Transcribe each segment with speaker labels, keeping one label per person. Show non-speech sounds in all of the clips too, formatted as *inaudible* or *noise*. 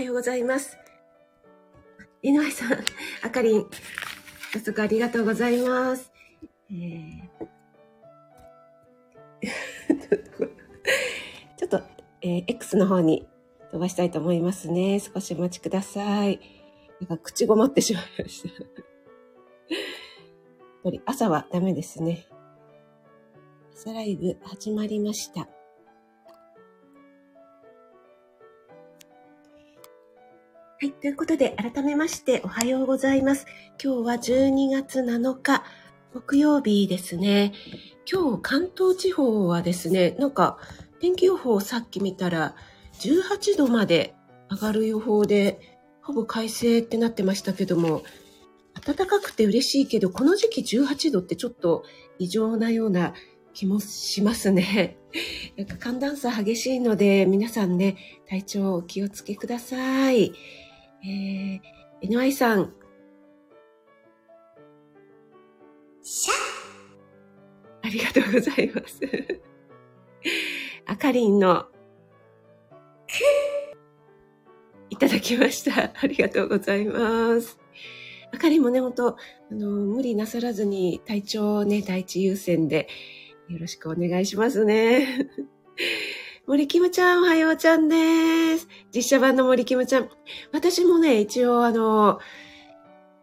Speaker 1: はようございます。井上さん、あかりん、早速ありがとうございます。えー、*laughs* ちょっと、えー、X の方に飛ばしたいと思いますね。少しお待ちください。なんか口ごもってしまいました。やっぱり朝はダメですね。朝ライブ始まりました。はい。ということで、改めましておはようございます。今日は12月7日、木曜日ですね。今日、関東地方はですね、なんか、天気予報をさっき見たら、18度まで上がる予報で、ほぼ快晴ってなってましたけども、暖かくて嬉しいけど、この時期18度ってちょっと異常なような気もしますね。*laughs* なんか寒暖差激しいので、皆さんね、体調お気をつけください。えー、NY さん。
Speaker 2: しゃ
Speaker 1: ありがとうございます。*laughs* あかりんの、くいただきました。ありがとうございます。あかりんもね、ほんと、あの、無理なさらずに体調をね、第一優先で、よろしくお願いしますね。森キムちゃん、おはようちゃんです。実写版の森キムちゃん。私もね、一応あの、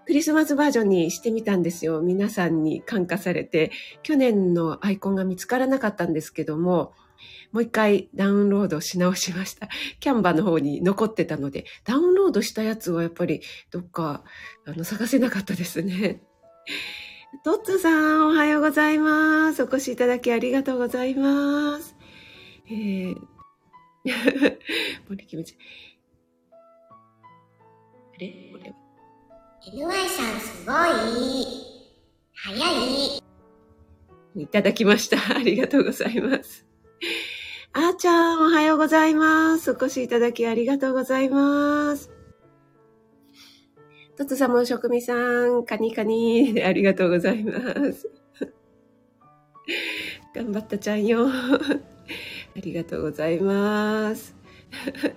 Speaker 1: クリスマスバージョンにしてみたんですよ。皆さんに感化されて、去年のアイコンが見つからなかったんですけども、もう一回ダウンロードし直しました。*laughs* キャンバの方に残ってたので、ダウンロードしたやつはやっぱりどっかあの探せなかったですね。トッツさん、おはようございます。お越しいただきありがとうございます。えー、森キムちゃん。あれ？これは。
Speaker 2: LY さんすごい。早い。
Speaker 1: いただきました。*laughs* ありがとうございます。あーちゃん、おはようございます。お越しいただきありがとうございます。とつさも職味さん、カニカニ、ありがとうございます。*laughs* 頑張ったちゃんよ。ありがとうございます。*laughs*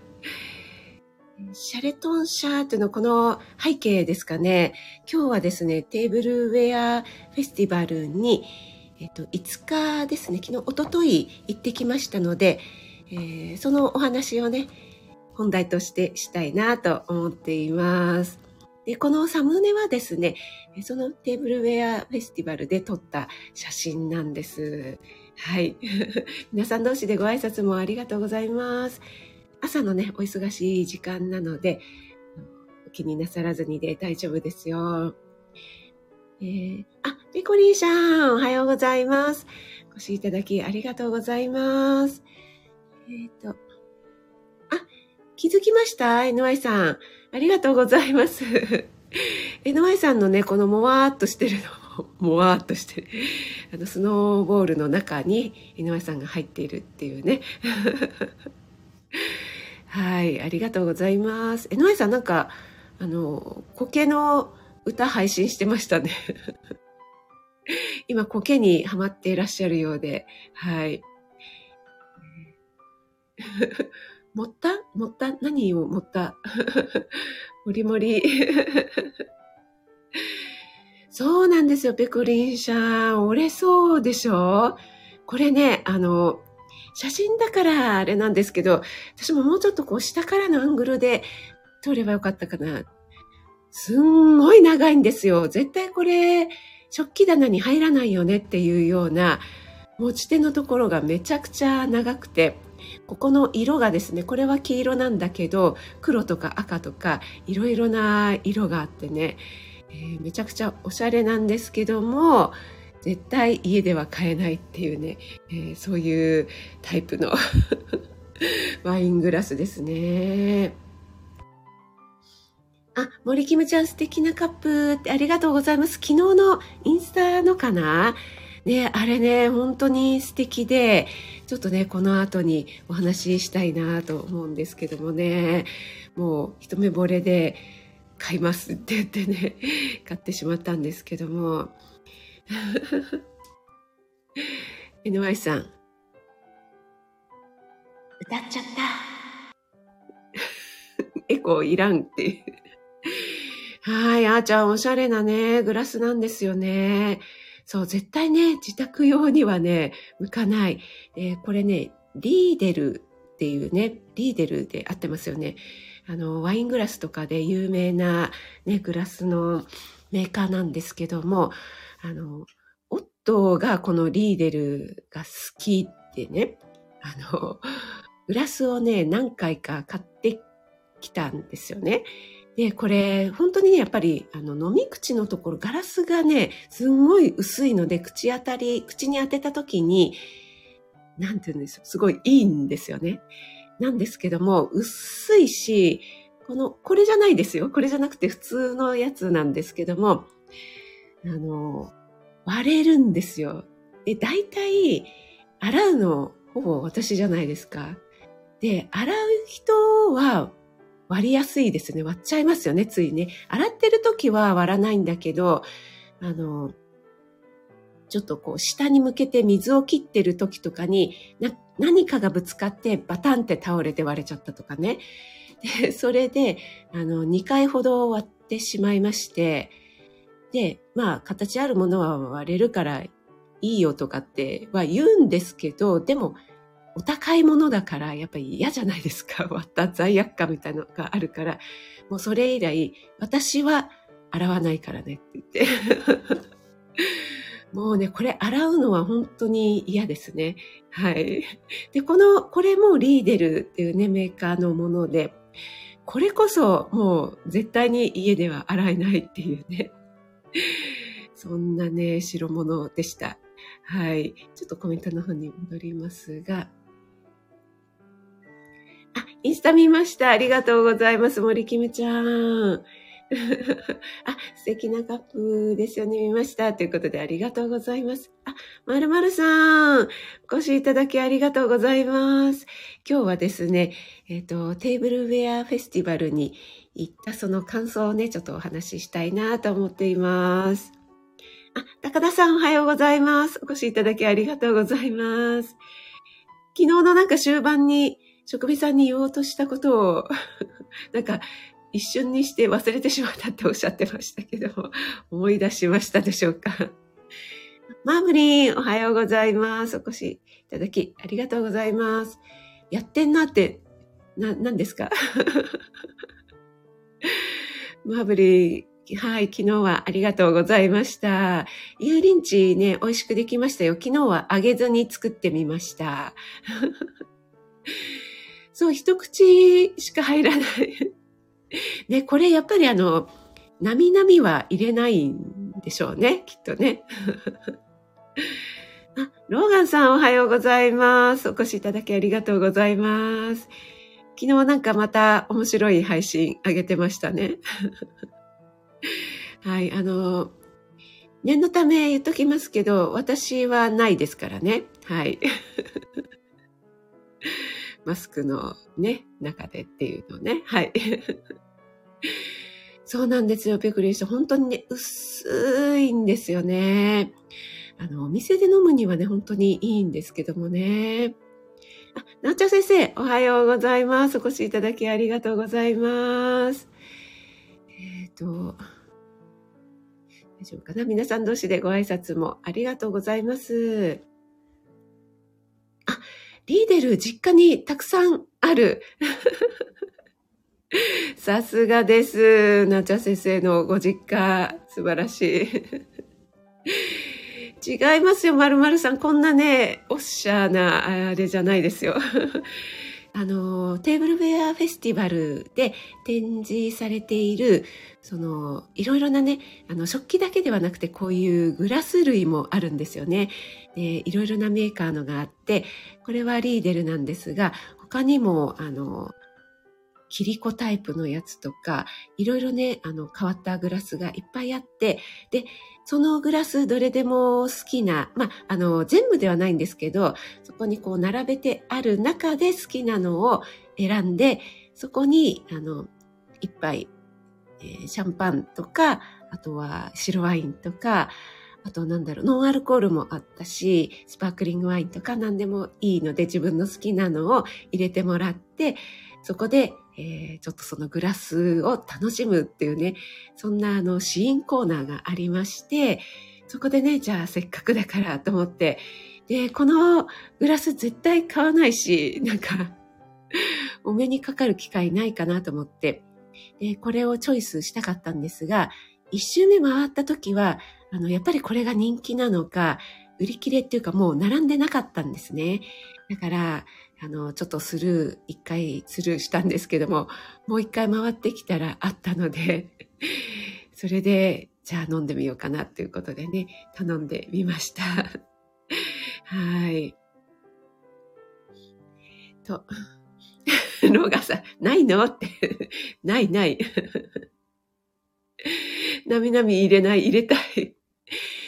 Speaker 1: シャレトンシャートのこの背景ですかね。今日はですね、テーブルウェアフェスティバルに、えっと、5日ですね、昨日、おととい行ってきましたので、えー、そのお話をね、本題としてしたいなと思っています。で、このサムネはですね、そのテーブルウェアフェスティバルで撮った写真なんです。はい。*laughs* 皆さん同士でご挨拶もありがとうございます。朝のね、お忙しい時間なので、お気になさらずにで大丈夫ですよ。えー、あ、ペコリーさん、おはようございます。お越しいただきありがとうございます。えっ、ー、と、あ、気づきました ?NY さん。ありがとうございます。*laughs* NY さんのね、このもわーっとしてるの *laughs* もわーっとしてるあのスノーボールの中に井上さんが入っているっていうね。*laughs* はいありがとうございます。井上さんなんかあの苔の歌配信してましたね。*laughs* 今苔にハマっていらっしゃるようで。はい。*laughs* もった？もった？何をもった？もりもり。そうなんですよ、ペコリンシャン。折れそうでしょ？これね、あの、写真だからあれなんですけど、私ももうちょっとこう下からのアングルで撮ればよかったかな。すんごい長いんですよ。絶対これ、食器棚に入らないよねっていうような、持ち手のところがめちゃくちゃ長くて、ここの色がですね、これは黄色なんだけど、黒とか赤とか、いろいろな色があってね、えー、めちゃくちゃおしゃれなんですけども、絶対家では買えないっていうね、えー、そういうタイプの *laughs* ワイングラスですね。あ、森キムちゃん素敵なカップってありがとうございます。昨日のインスタのかな？ね、あれね、本当に素敵で、ちょっとね、この後にお話ししたいなと思うんですけどもね、もう一目惚れで、買いますって言ってね、*laughs* 買ってしまったんですけども。*laughs* NY さん。
Speaker 2: 歌っちゃった。*laughs*
Speaker 1: エコーいらんっていう。はい、あーちゃんおしゃれなね、グラスなんですよね。そう、絶対ね、自宅用にはね、向かない。えー、これね、リーデルっていうね、リーデルで合ってますよね。あの、ワイングラスとかで有名なね、グラスのメーカーなんですけども、あの、夫がこのリーデルが好きってね、あの、グラスをね、何回か買ってきたんですよね。で、これ、本当にね、やっぱり、あの、飲み口のところ、ガラスがね、すんごい薄いので、口当たり、口に当てた時に、なんて言うんですよ、すごいいいんですよね。なんですけども、薄いし、この、これじゃないですよ。これじゃなくて普通のやつなんですけども、あの、割れるんですよ。で、大体、洗うの、ほぼ私じゃないですか。で、洗う人は割りやすいですね。割っちゃいますよね、ついね。洗ってる時は割らないんだけど、あの、ちょっとこう下に向けて水を切ってる時とかに何かがぶつかってバタンって倒れて割れちゃったとかね。で、それで、あの、2回ほど割ってしまいまして、で、まあ、形あるものは割れるからいいよとかっては言うんですけど、でも、お高いものだから、やっぱり嫌じゃないですか。*laughs* 割った罪悪感みたいなのがあるから、もうそれ以来、私は洗わないからねって言って。*laughs* もうね、これ洗うのは本当に嫌ですね。はい。で、この、これもリーデルっていうね、メーカーのもので、これこそもう絶対に家では洗えないっていうね。そんなね、代物でした。はい。ちょっとコメントの方に戻りますが。あ、インスタ見ました。ありがとうございます。森キムちゃん。あ、素敵なカップですよね。見ました。ということでありがとうございます。あ、まるまるさん、お越しいただきありがとうございます。今日はですね、えっ、ー、と、テーブルウェアフェスティバルに行ったその感想をね、ちょっとお話ししたいなと思っています。あ、高田さんおはようございます。お越しいただきありがとうございます。昨日のなんか終盤に、職人さんに言おうとしたことを *laughs* なんか一瞬にして忘れてしまったっておっしゃってましたけど、*laughs* 思い出しましたでしょうか。マーブリン、おはようございます。お越しいただき、ありがとうございます。やってんなって、な、何ですか？*laughs* マーブリン、はい、昨日はありがとうございました。油淋鶏ね、美味しくできましたよ。昨日は揚げずに作ってみました。*laughs* そう、一口しか入らない。ね、これやっぱりあの、なみなみは入れないんでしょうね、きっとね。*laughs* あ、ローガンさんおはようございます。お越しいただきありがとうございます。昨日なんかまた面白い配信あげてましたね。*laughs* はい、あの、念のため言っときますけど、私はないですからね。はい。*laughs* マスクのね、中でっていうのね。はい。そうなんですよ、ペクリンして。本当にね、薄いんですよね。あの、お店で飲むにはね、本当にいいんですけどもね。あ、なっちゃ先生、おはようございます。お越しいただきありがとうございます。えっ、ー、と、大丈夫かな？皆さん同士でご挨拶もありがとうございます。あ、リーデル実家にたくさんある。*laughs* さすがです。なちゃ先生のご実家、素晴らしい。*laughs* 違いますよ、まるまるさん。こんなね、おっしゃーな、あれじゃないですよ。*laughs* あの、テーブルウェアフェスティバルで展示されている、その、いろいろなね、あの、食器だけではなくて、こういうグラス類もあるんですよね。で、いろいろなメーカーのがあって、これはリーデルなんですが、他にも、あの、キリコタイプのやつとか、いろいろね、あの、変わったグラスがいっぱいあって、で、そのグラスどれでも好きな、まあ、あの、全部ではないんですけど、そこにこう並べてある中で好きなのを選んで、そこに、あの、一杯、えー、シャンパンとか、あとは白ワインとか、あとなんだろう、ノンアルコールもあったし、スパークリングワインとか何でもいいので自分の好きなのを入れてもらって、そこで、えー、ちょっとそのグラスを楽しむっていうね、そんなあの、シーンコーナーがありまして、そこでね、じゃあせっかくだからと思って、で、このグラス絶対買わないし、なんか、お目にかかる機会ないかなと思って、で、これをチョイスしたかったんですが、一周目回った時は、あの、やっぱりこれが人気なのか、売り切れっていうかもう並んでなかったんですね。だから、あの、ちょっとスルー、一回スルーしたんですけども、もう一回回ってきたらあったので、*laughs* それで、じゃあ飲んでみようかなっていうことでね、頼んでみました。はい。と、*laughs* ローガさん、ないの？って、*laughs* ないない。なみなみ入れない、入れたい。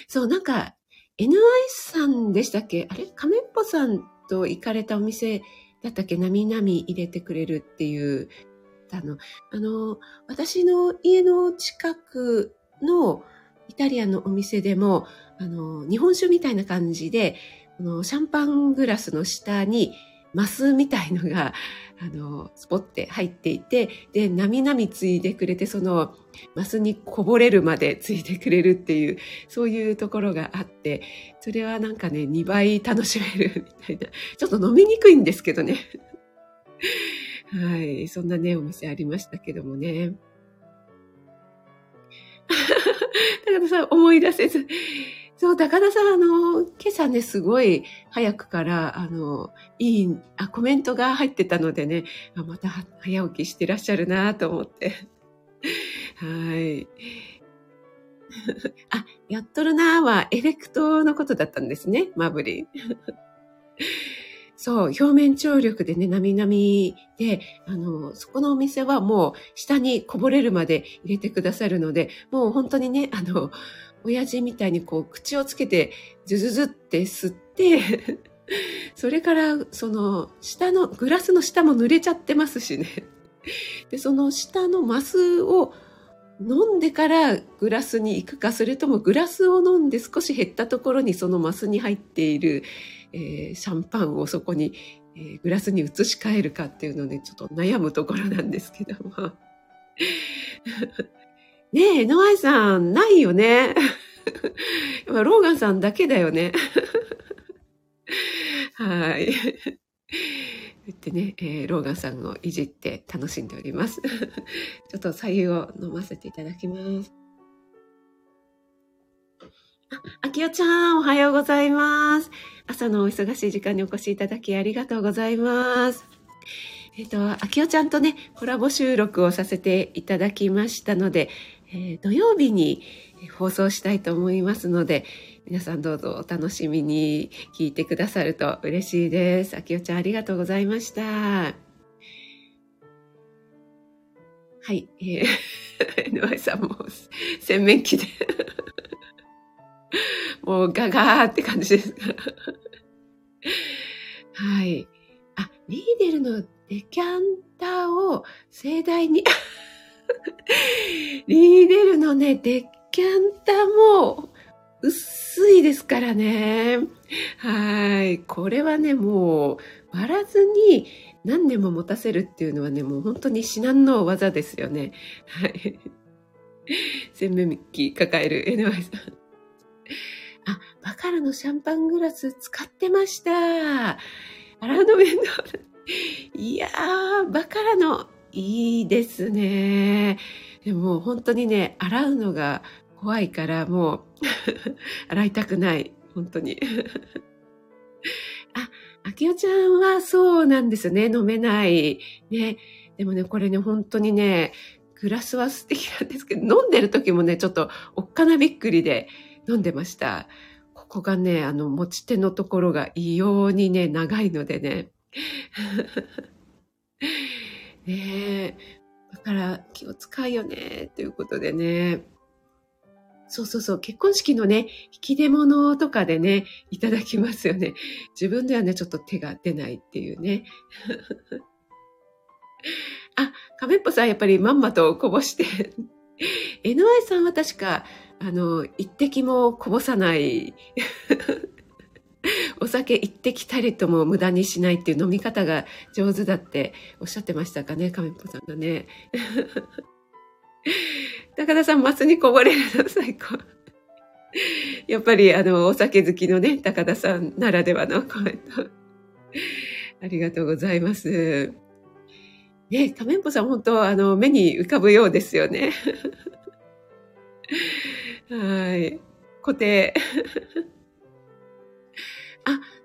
Speaker 1: そう、なんか、NI さんでしたっけ？あれ？亀っぽさんと行かれたお店だったっけ？なみなみ入れてくれるっていう、あの、あの、私の家の近くのイタリアのお店でも、あの、日本酒みたいな感じで、このシャンパングラスの下にマスみたいのが、あの、スポッて入っていて、で、なみなみついでくれて、その、マスにこぼれるまでついてくれるっていう、そういうところがあって、それはなんかね、2倍楽しめるみたいな。ちょっと飲みにくいんですけどね。*laughs* はい。そんなね、お店ありましたけどもね。*laughs* 高田さん、思い出せず。そう、高田さん、あの、今朝ね、すごい早くから、あの、いい、あ、コメントが入ってたのでね、あまた早起きしてらっしゃるなと思って。はい。*laughs* あ、やっとるなーはエフェクトのことだったんですね、マブリン。そう、表面張力でね、なみなみで、あの、そこのお店はもう下にこぼれるまで入れてくださるので、もう本当にね、あの、親父みたいにこう口をつけてズズズって吸って *laughs* それからその下のグラスの下も濡れちゃってますしね。でその下のマスを飲んでからグラスに行くかそれともグラスを飲んで少し減ったところにそのマスに入っている、えー、シャンパンをそこに、えー、グラスに移し替えるかっていうのねちょっと悩むところなんですけども。ねえ、ノアさん、ないよね。ローガンさんだけだよね。はい。言ってね、えー、ローガンさんをいじって楽しんでおります。ちょっと左右を飲ませていただきます。あ、あきおちゃん、おはようございます。朝のお忙しい時間にお越しいただきありがとうございます。えっ、ー、と、あきおちゃんとね、コラボ収録をさせていただきましたので、えー、土曜日に放送したいと思いますので、皆さんどうぞお楽しみに聞いてくださると嬉しいです。あきおちゃんありがとうございました。はい。えー、井上さんも洗面器で *laughs* もうガガーって感じですかはい。あ、リーデルのデキャンターを盛大に *laughs* リーデルのね、デッキャンタも薄いですからね。はい。これはね、もう割らずに何年も持たせるっていうのはね、もう本当に至難の技ですよね。はい。洗面器抱える NY さん。あ、バカラのシャンパングラス使ってました。洗うの面倒。いやー、バカラのいいですね。でも本当にね、洗うのが怖いからもう *laughs* 洗いたくない。本当に。*laughs* あ、あきおちゃんはそうなんですね。飲めない。ね。でもね、これね、本当にね、グラスは素敵なんですけど、飲んでる時もね、ちょっとおっかなびっくりで飲んでました。ここがね、あの、持ち手のところが異様にね、長いのでね。ねえ。だから気を使うよね、ということでね。そうそうそう、結婚式のね、引き出物とかでね、いただきますよね。自分ではね、ちょっと手が出ないっていうね。*laughs* あ、亀っぽさんやっぱりまんまとこぼして。*laughs* NY さんは確か、あの、一滴もこぼさない *laughs* お酒行ってきたりとも無駄にしないっていう飲み方が上手だっておっしゃってましたかね、亀っぽさんがね。*laughs* 高田さん、マスにこぼれるの最高。やっぱり、あの、お酒好きのね、高田さんならではのコメント。ありがとうございます。ね、仮面ぽさん、本当あの、目に浮かぶようですよね。*laughs* はい。固定。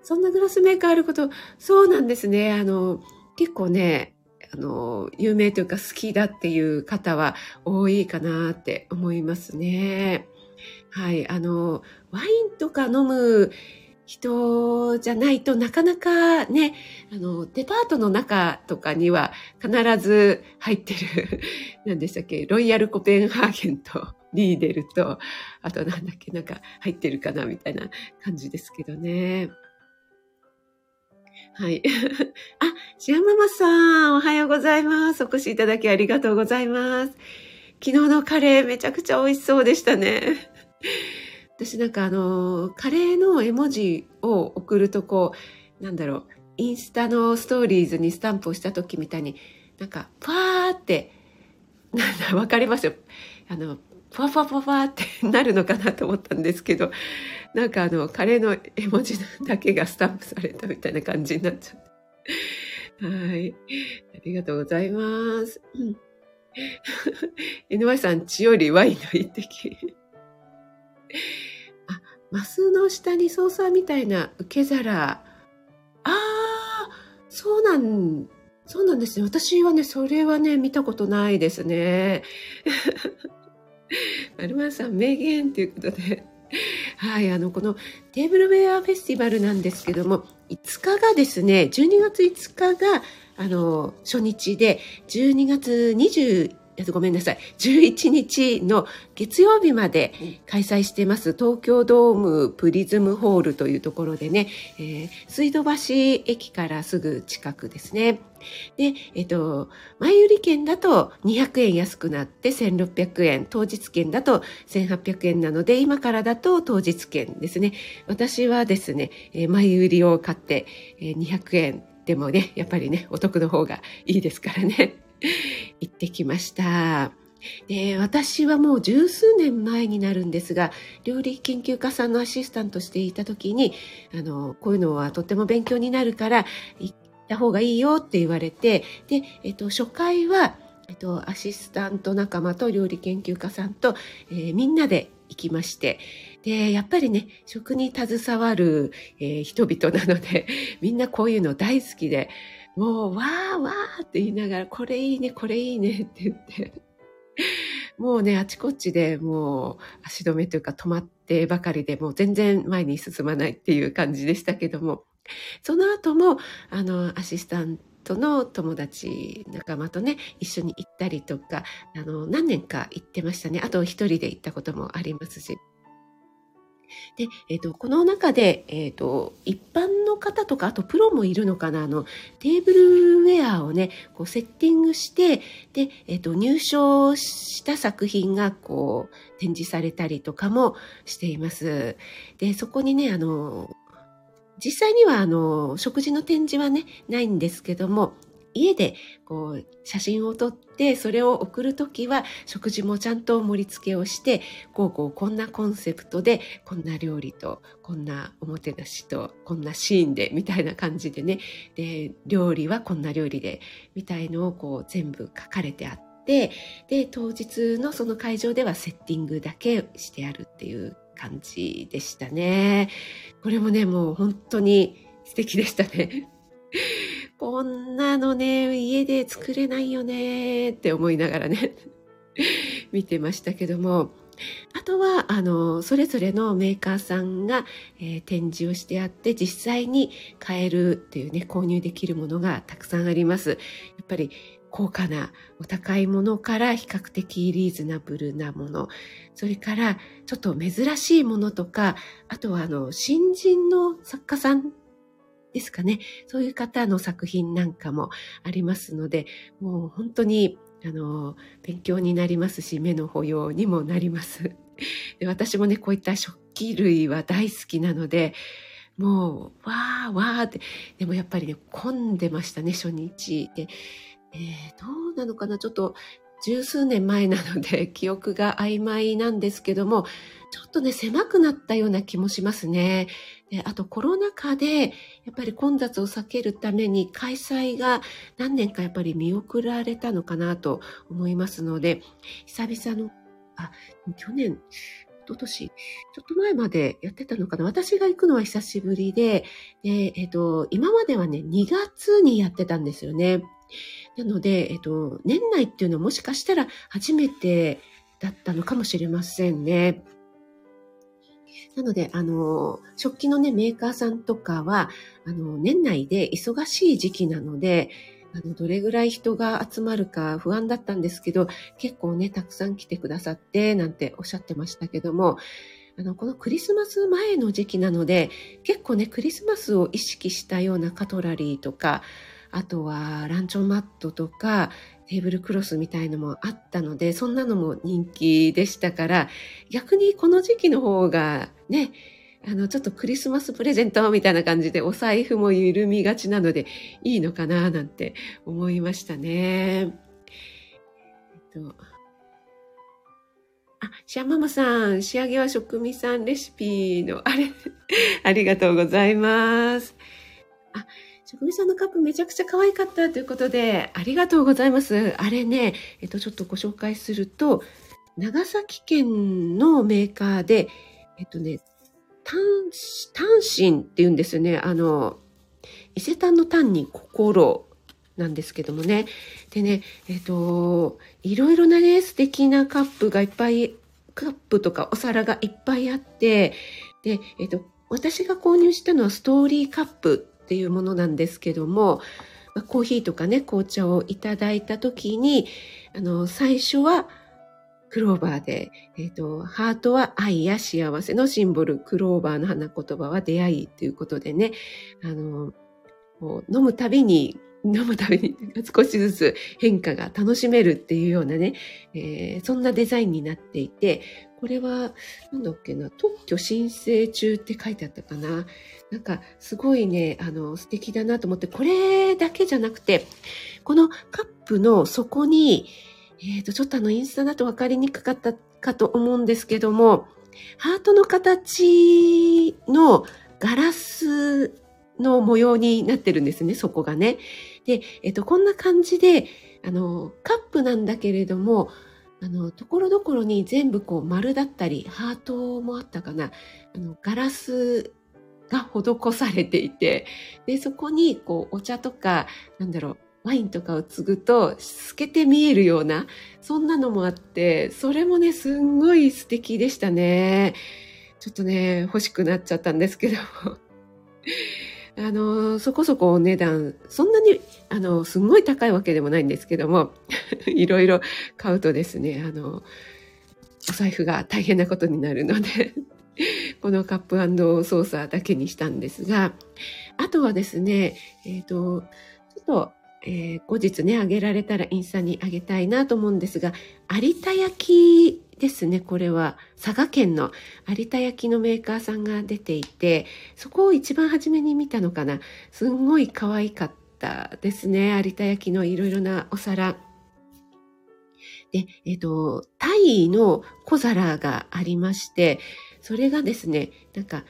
Speaker 1: そんなグラスメーカーあること、そうなんですね。あの、結構ね、あの、有名というか好きだっていう方は多いかなって思いますね。はい。あの、ワインとか飲む人じゃないとなかなかね、あの、デパートの中とかには必ず入ってる、*laughs* 何でしたっけ、ロイヤルコペンハーゲンとリーデルと、あとなんだっけ、なんか入ってるかなみたいな感じですけどね。はい。*laughs* あ、シアママさん、おはようございます。お越しいただきありがとうございます。昨日のカレーめちゃくちゃ美味しそうでしたね。*laughs* 私なんかあの、カレーの絵文字を送るとこう、なんだろう、インスタのストーリーズにスタンプをした時みたいに、なんか、パーって、なんだ、わかりますよ。あの、パワパワパワってなるのかなと思ったんですけど、なんかあの、カレーの絵文字だけがスタンプされたみたいな感じになっちゃって。はい。ありがとうございます。うん、NY さん、血よりワインの一滴。あ、マスの下にソーサーみたいな受け皿。ああ、そうなん、そうなんですよ。私はね、それはね、見たことないですね。*laughs* 丸丸さん、名言ということで。*laughs* はい、あの、このテーブルウェアフェスティバルなんですけども、5日がですね、12月5日が、あの、初日で、12月20ごめんなさい。11日の月曜日まで開催しています、東京ドームプリズムホールというところでね、えー、水道橋駅からすぐ近くですね。で、えっと、前売り券だと200円安くなって1600円、当日券だと1800円なので、今からだと当日券ですね。私はですね、前売りを買って200円でもね、やっぱりね、お得の方がいいですからね。*laughs* 行ってきました。で私はもう十数年前になるんですが料理研究家さんのアシスタントしていた時にあのこういうのはとっても勉強になるから行った方がいいよって言われてで、えっと、初回は、えっと、アシスタント仲間と料理研究家さんと、えー、みんなで行きましてでやっぱりね食に携わる、えー、人々なのでみんなこういうの大好きでもう、わーわーって言いながら、これいいね、これいいねって言って、*laughs* もうね、あちこちでもう足止めというか止まってばかりでもう全然前に進まないっていう感じでしたけども、その後も、あの、アシスタントの友達、仲間とね、一緒に行ったりとか、あの、何年か行ってましたね。あと一人で行ったこともありますし。で、えっ、ー、と、この中で、えっ、ー、と、一般の方とか、あとプロもいるのかな、あの、テーブルウェアをね、こうセッティングして、で、えっ、ー、と、入賞した作品が、こう、展示されたりとかもしています。で、そこにね、あの、実際には、あの、食事の展示はね、ないんですけども、家でこう写真を撮ってそれを送るときは食事もちゃんと盛り付けをしてこうこうこんなコンセプトでこんな料理とこんなおもてなしとこんなシーンでみたいな感じでねで料理はこんな料理でみたいのをこう全部書かれてあってで当日のその会場ではセッティングだけしてあるっていう感じでしたね。これもねもう本当に素敵でしたね。こんなのね、家で作れないよねって思いながらね、*laughs* 見てましたけども、あとは、あの、それぞれのメーカーさんが、えー、展示をしてあって、実際に買えるっていうね、購入できるものがたくさんあります。やっぱり、高価なお高いものから比較的リーズナブルなもの、それからちょっと珍しいものとか、あとはあの、新人の作家さんですかね。そういう方の作品なんかもありますので、もう本当に、あの、勉強になりますし、目の保養にもなります。で私もね、こういった食器類は大好きなので、もう、わーわーって、でもやっぱりね、混んでましたね、初日。で、えー、どうなのかな？ちょっと、十数年前なので、*laughs* 記憶が曖昧なんですけども、ちょっとね、狭くなったような気もしますね。であと、コロナ禍で、やっぱり混雑を避けるために、開催が何年かやっぱり見送られたのかなと思いますので、久々の、あ、去年、一昨年、ちょっと前までやってたのかな私が行くのは久しぶりで、で、えっ、と、今まではね、2月にやってたんですよね。なので、えっ、と、年内っていうのはもしかしたら初めてだったのかもしれませんね。なので、あの、食器のね、メーカーさんとかは、あの、年内で忙しい時期なので、あの、どれぐらい人が集まるか不安だったんですけど、結構ね、たくさん来てくださって、なんておっしゃってましたけども、あの、このクリスマス前の時期なので、結構ね、クリスマスを意識したようなカトラリーとか、あとはランチョンマットとか、テーブルクロスみたいのもあったので、そんなのも人気でしたから、逆にこの時期の方がね、あの、ちょっとクリスマスプレゼントみたいな感じでお財布も緩みがちなのでいいのかななんて思いましたね。えっと、あ、シャママさん、仕上げは食味さんレシピの、あれ、ありがとうございます。あ、職味さんのカップめちゃくちゃ可愛かったということで、ありがとうございます。あれね、えっと、ちょっとご紹介すると、長崎県のメーカーで、えっとね、単、単身って言うんですよね。あの、伊勢丹の単に心なんですけどもね。でね、えっと、いろいろなね、素敵なカップがいっぱい、カップとかお皿がいっぱいあって、で、えっと、私が購入したのはストーリーカップっていうものなんですけども、まコーヒーとかね、紅茶をいただいた時に、あの、最初はクローバーで、え、ー、と、ハートは愛や幸せのシンボル、クローバーの花言葉は出会いということでね、あの、もう飲むたびに飲むたびに少しずつ変化が楽しめるっていうようなね、えー、そんなデザインになっていて、これは、なんだっけな、特許申請中って書いてあったかな。なんか、すごいね、あの、素敵だなと思って、これだけじゃなくて、このカップの底に、えっ、ー、と、ちょっとあの、インスタだと分かりにくかったかと思うんですけども、ハートの形のガラスの模様になってるんですね、そこがね。で、えっ、ー、と、こんな感じで、あの、カップなんだけれども、あの、ところどころに全部こう丸だったり、ハートもあったかな、あの、ガラスが施されていて、で、そこにこうお茶とか、なんだろう、ワインとかを継ぐと透けて見えるような、そんなのもあって、それもね、すんごい素敵でしたね。ちょっとね、欲しくなっちゃったんですけども。あの、そこそこお値段、そんなに、あの、すんごい高いわけでもないんですけども、*laughs* いろいろ買うとですね、あの、お財布が大変なことになるので *laughs* このカップソーサーだけにしたんですが、あとはですね、えっ、ー、と、ちょっと、えー、後日ね、あげられたらインスタにあげたいなと思うんですが、有田焼ですね、これは。佐賀県の有田焼のメーカーさんが出ていて、そこを一番初めに見たのかな。すんごい可愛かったですね。有田焼のいろいろなお皿。で、えっ、と、タイの小皿がありまして、それがですね、なんか、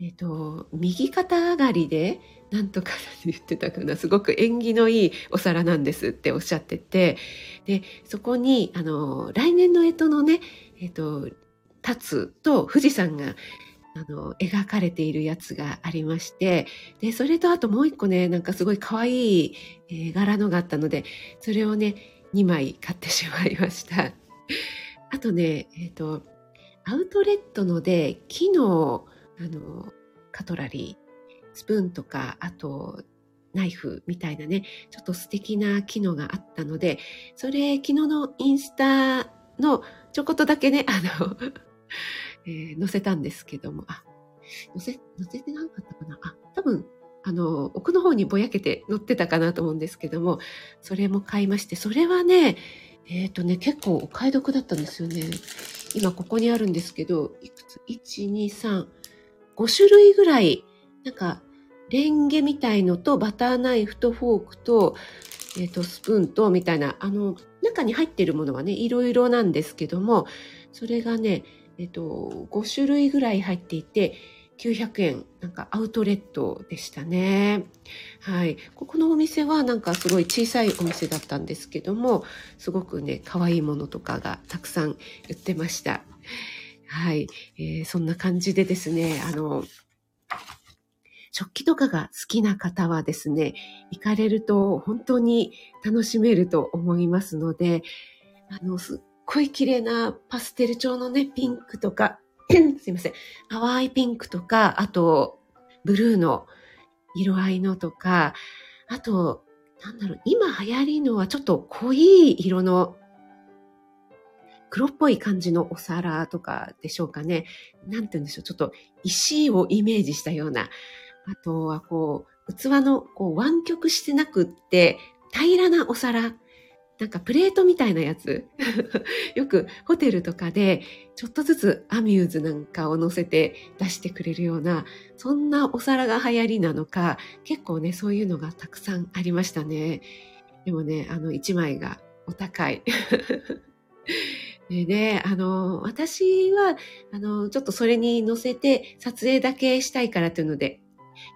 Speaker 1: えっ、と、右肩上がりで、なんとか言ってたかな、すごく縁起のいいお皿なんですっておっしゃってて、で、そこに、あの、来年の干支のね、えっ、ー、と、立つと富士山が、あの、描かれているやつがありまして、で、それとあともう一個ね、なんかすごい可愛い、えー、柄のがあったので、それをね、2枚買ってしまいました。*laughs* あとね、えっ、ー、と、アウトレットので木のあのカトラリースプーンとかあとナイフみたいなねちょっと素敵な機能があったのでそれ昨日のインスタのちょこっとだけねあの、*laughs* えー、載せたんですけどもあ載せ載せてなかったかな？あ多分あの奥の方にぼやけて載ってたかなと思うんですけどもそれも買いましてそれはねえっ、ー、とね結構お買い得だったんですよね今ここにあるんですけど、いくつ ?1、2、3、5種類ぐらいなんか、レンゲみたいのとバターナイフとフォークと、えっ、と、スプーンとみたいな、あの、中に入ってるものはね、いろいろなんですけども、それがね、えっ、と、5種類ぐらい入っていて、900円、なんかアウトレットでしたね。はい。ここのお店はなんかすごい小さいお店だったんですけども、すごくね、可愛いものとかがたくさん売ってました。はい。えー、そんな感じでですね、あの、食器とかが好きな方はですね、行かれると本当に楽しめると思いますので、あの、すっごい綺麗なパステル調のね、ピンクとか、*clears throat* すいません、淡いピンクとか、あと、ブルーの色合いのとか、あと、なんだろう、今流行りのはちょっと濃い色の黒っぽい感じのお皿とかでしょうかね。なんて言うんでしょう。ちょっと石をイメージしたような。あとはこう、器のこう湾曲してなくって、平らなお皿。なんかプレートみたいなやつ。*laughs* よくホテルとかでちょっとずつアミューズなんかを乗せて出してくれるような、そんなお皿が流行りなのか、結構ね、そういうのがたくさんありましたね。でもね、あの一枚がお高い。*laughs* でね、あの、私は、あの、ちょっとそれに乗せて撮影だけしたいからというので、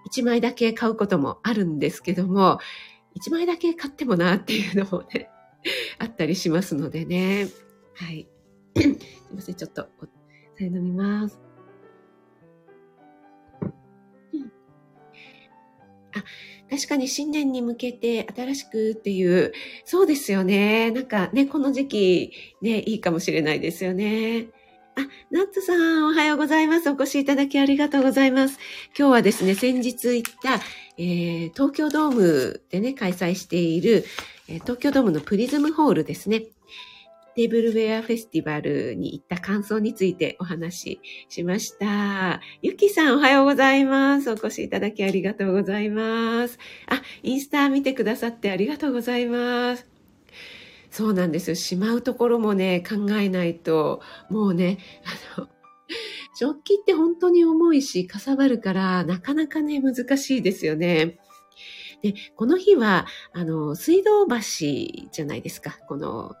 Speaker 1: 1枚だけ買うこともあるんですけども、1枚だけ買ってもなっていうのもね、*laughs* あったりしますのでね。はい。*coughs* すいません、ちょっと、さえ飲みます。あ、確かに新年に向けて新しくっていう、そうですよね。なんかね、この時期ね、いいかもしれないですよね。あ、ナッツさん、おはようございます。お越しいただきありがとうございます。今日はですね、先日行った、えー、東京ドームでね、開催している、え、東京ドームのプリズムホールですね。テーブルウェアフェスティバルに行った感想についてお話ししました。ゆきさんおはようございます。お越しいただきありがとうございます。あ、インスタ見てくださってありがとうございます。そうなんですよ。しまうところもね、考えないと、もうね、あの、食器って本当に重いし、かさばるから、なかなかね、難しいですよね。で、この日は、あの、水道橋じゃないですか。この、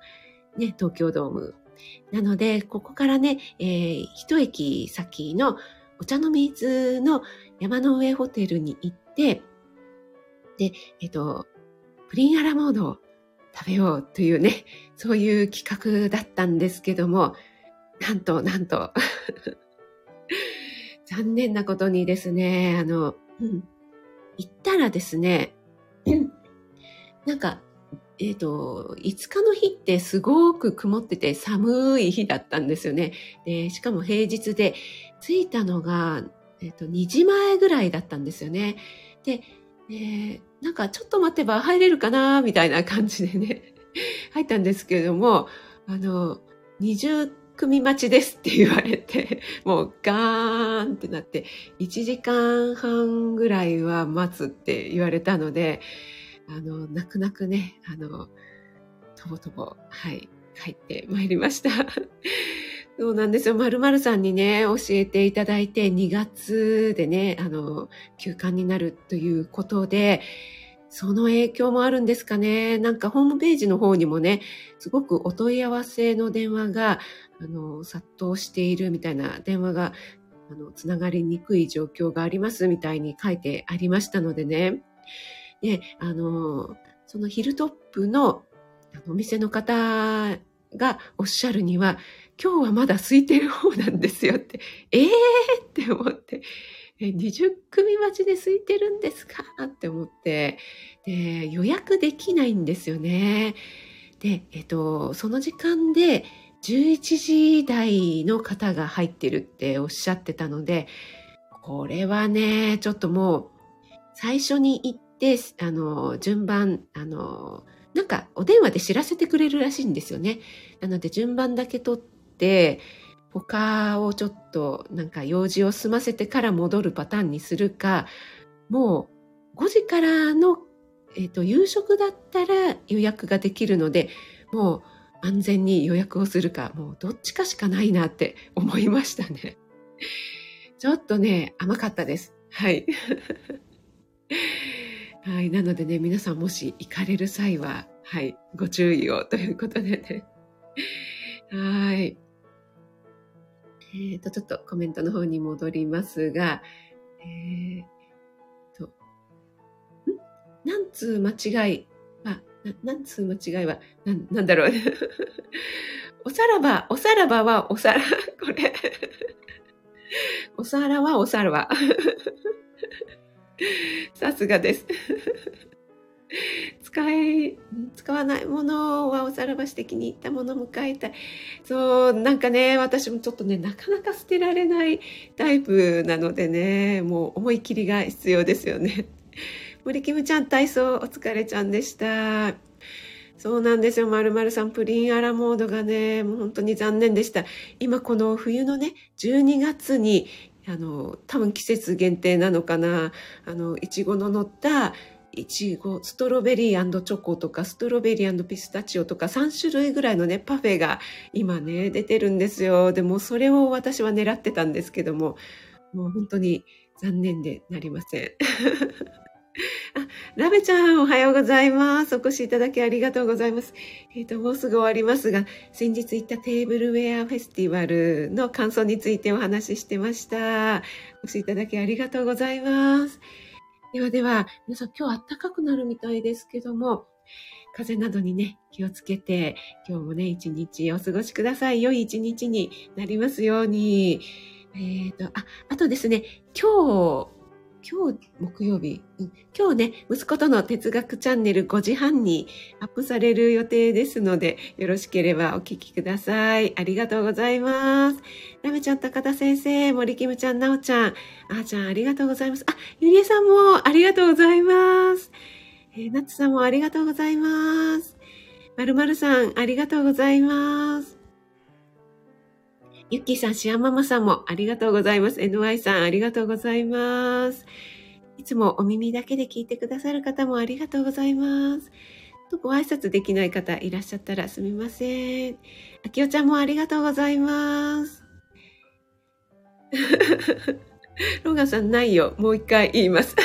Speaker 1: ね、東京ドーム。なので、ここからね、えー、一駅先のお茶の水の山の上ホテルに行って、で、えっと、プリンアラモード食べようというね、そういう企画だったんですけども、なんと、なんと *laughs* 残念なことにですね、あの、うん、行ったらですね、なんかえっ、ー、と、5日の日ってすごく曇ってて寒い日だったんですよね。で、しかも平日で、着いたのが、え、ー、と、2時前ぐらいだったんですよね。で、えー、なんかちょっと待てば入れるかな、みたいな感じでね、*laughs* 入ったんですけれども、あの、20組待ちですって言われて、*laughs* もうガーンってなって、1時間半ぐらいは待つって言われたので、あの、泣く泣くね、あの、とぼとぼ、はい、帰ってまいりました。*laughs* そうなんですよ。まるさんにね、教えていただいて、2月でね、あの、休館になるということで、その影響もあるんですかね。なんかホームページの方にもね、すごくお問い合わせの電話が、あの、殺到しているみたいな電話が、あの、つながりにくい状況がありますみたいに書いてありましたのでね。で、あの、そのヒルトップのお店の方がおっしゃるには、今日はまだ空いてる方なんですよって、ええー、って思って、20組待ちで空いてるんですか？って思って、で、予約できないんですよね。で、えっと、その時間で11時台の方が入ってるっておっしゃってたので、これはね、ちょっともう、最初に行っで、あの、順番、あの、なんかお電話で知らせてくれるらしいんですよね。なので順番だけ取って、他をちょっとなんか用事を済ませてから戻るパターンにするか、もう5時からの、えっ、ー、と、夕食だったら予約ができるので、もう安全に予約をするか、もうどっちかしかないなって *laughs* 思いましたね。ちょっとね、甘かったです。はい。*laughs* はい。なのでね、皆さんもし行かれる際は、はい、ご注意をということでね。はい。えっ、と、ちょっとコメントの方に戻りますが、えー、と、ん？なんつう間違い？は、ななんつう間違いは、な、なんだろう。*laughs* おさらば、おさらばは、おさら、*laughs* これ。お皿はお皿は。*laughs* さすがです。使い、使わないものはおさらばして気に入ったものを迎えたい。そう、なんかね、私もちょっとね、なかなか捨てられないタイプなのでね、もう思い切りが必要ですよね。*laughs* 森キムちゃん体操お疲れちゃんでした。そうなんですよ。まるまるさん、プリンアラモードがね、もう本当に残念でした。今この冬のね、12月に、あの、多分季節限定なのかな、あの、いちごの乗ったいちご、ストロベリーチョコとか、ストロベリーピスタチオとか、3種類ぐらいのね、パフェが今ね、出てるんですよ。でも、それを私は狙ってたんですけども、もう本当に残念でなりません。*laughs* あ、ラベちゃん、おはようございます。お越しいただきありがとうございます。えっ、ー、と、もうすぐ終わりますが、先日行ったテーブルウェアフェスティバルの感想についてお話ししてました。お越しいただきありがとうございます。ではでは、皆さん今日暖かくなるみたいですけども、風邪などにね、気をつけて、今日もね、一日お過ごしください。良い一日になりますように。えっ、ー、と、あ、あとですね、今日、今日木曜日、うん、今日ね、息子との哲学チャンネル5時半にアップされる予定ですので、よろしければお聞きください。ありがとうございます。ラメちゃん、高田先生、森キムちゃん、なおちゃん、あーちゃん、ありがとうございます。あ、ゆりえさんもありがとうございます。えー、ナッツさんもありがとうございます。まるまるさん、ありがとうございます。ゆっきーさん、シアママさんもありがとうございます。NY さん、ありがとうございます。いつもお耳だけで聞いてくださる方もありがとうございます。とご挨拶できない方いらっしゃったらすみません。あきおちゃんもありがとうございます。*laughs* ロガさん、ないよ。もう一回言います。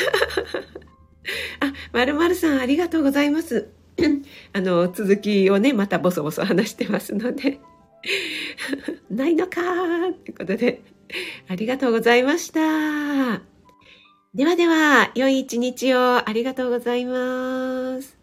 Speaker 1: *laughs* あ、まるまるさん、ありがとうございます。*clears throat* あの、続きをね、またボソボソ話してますので。*laughs* ないのかーということで、ありがとうございました。ではでは、良い一日をありがとうございます。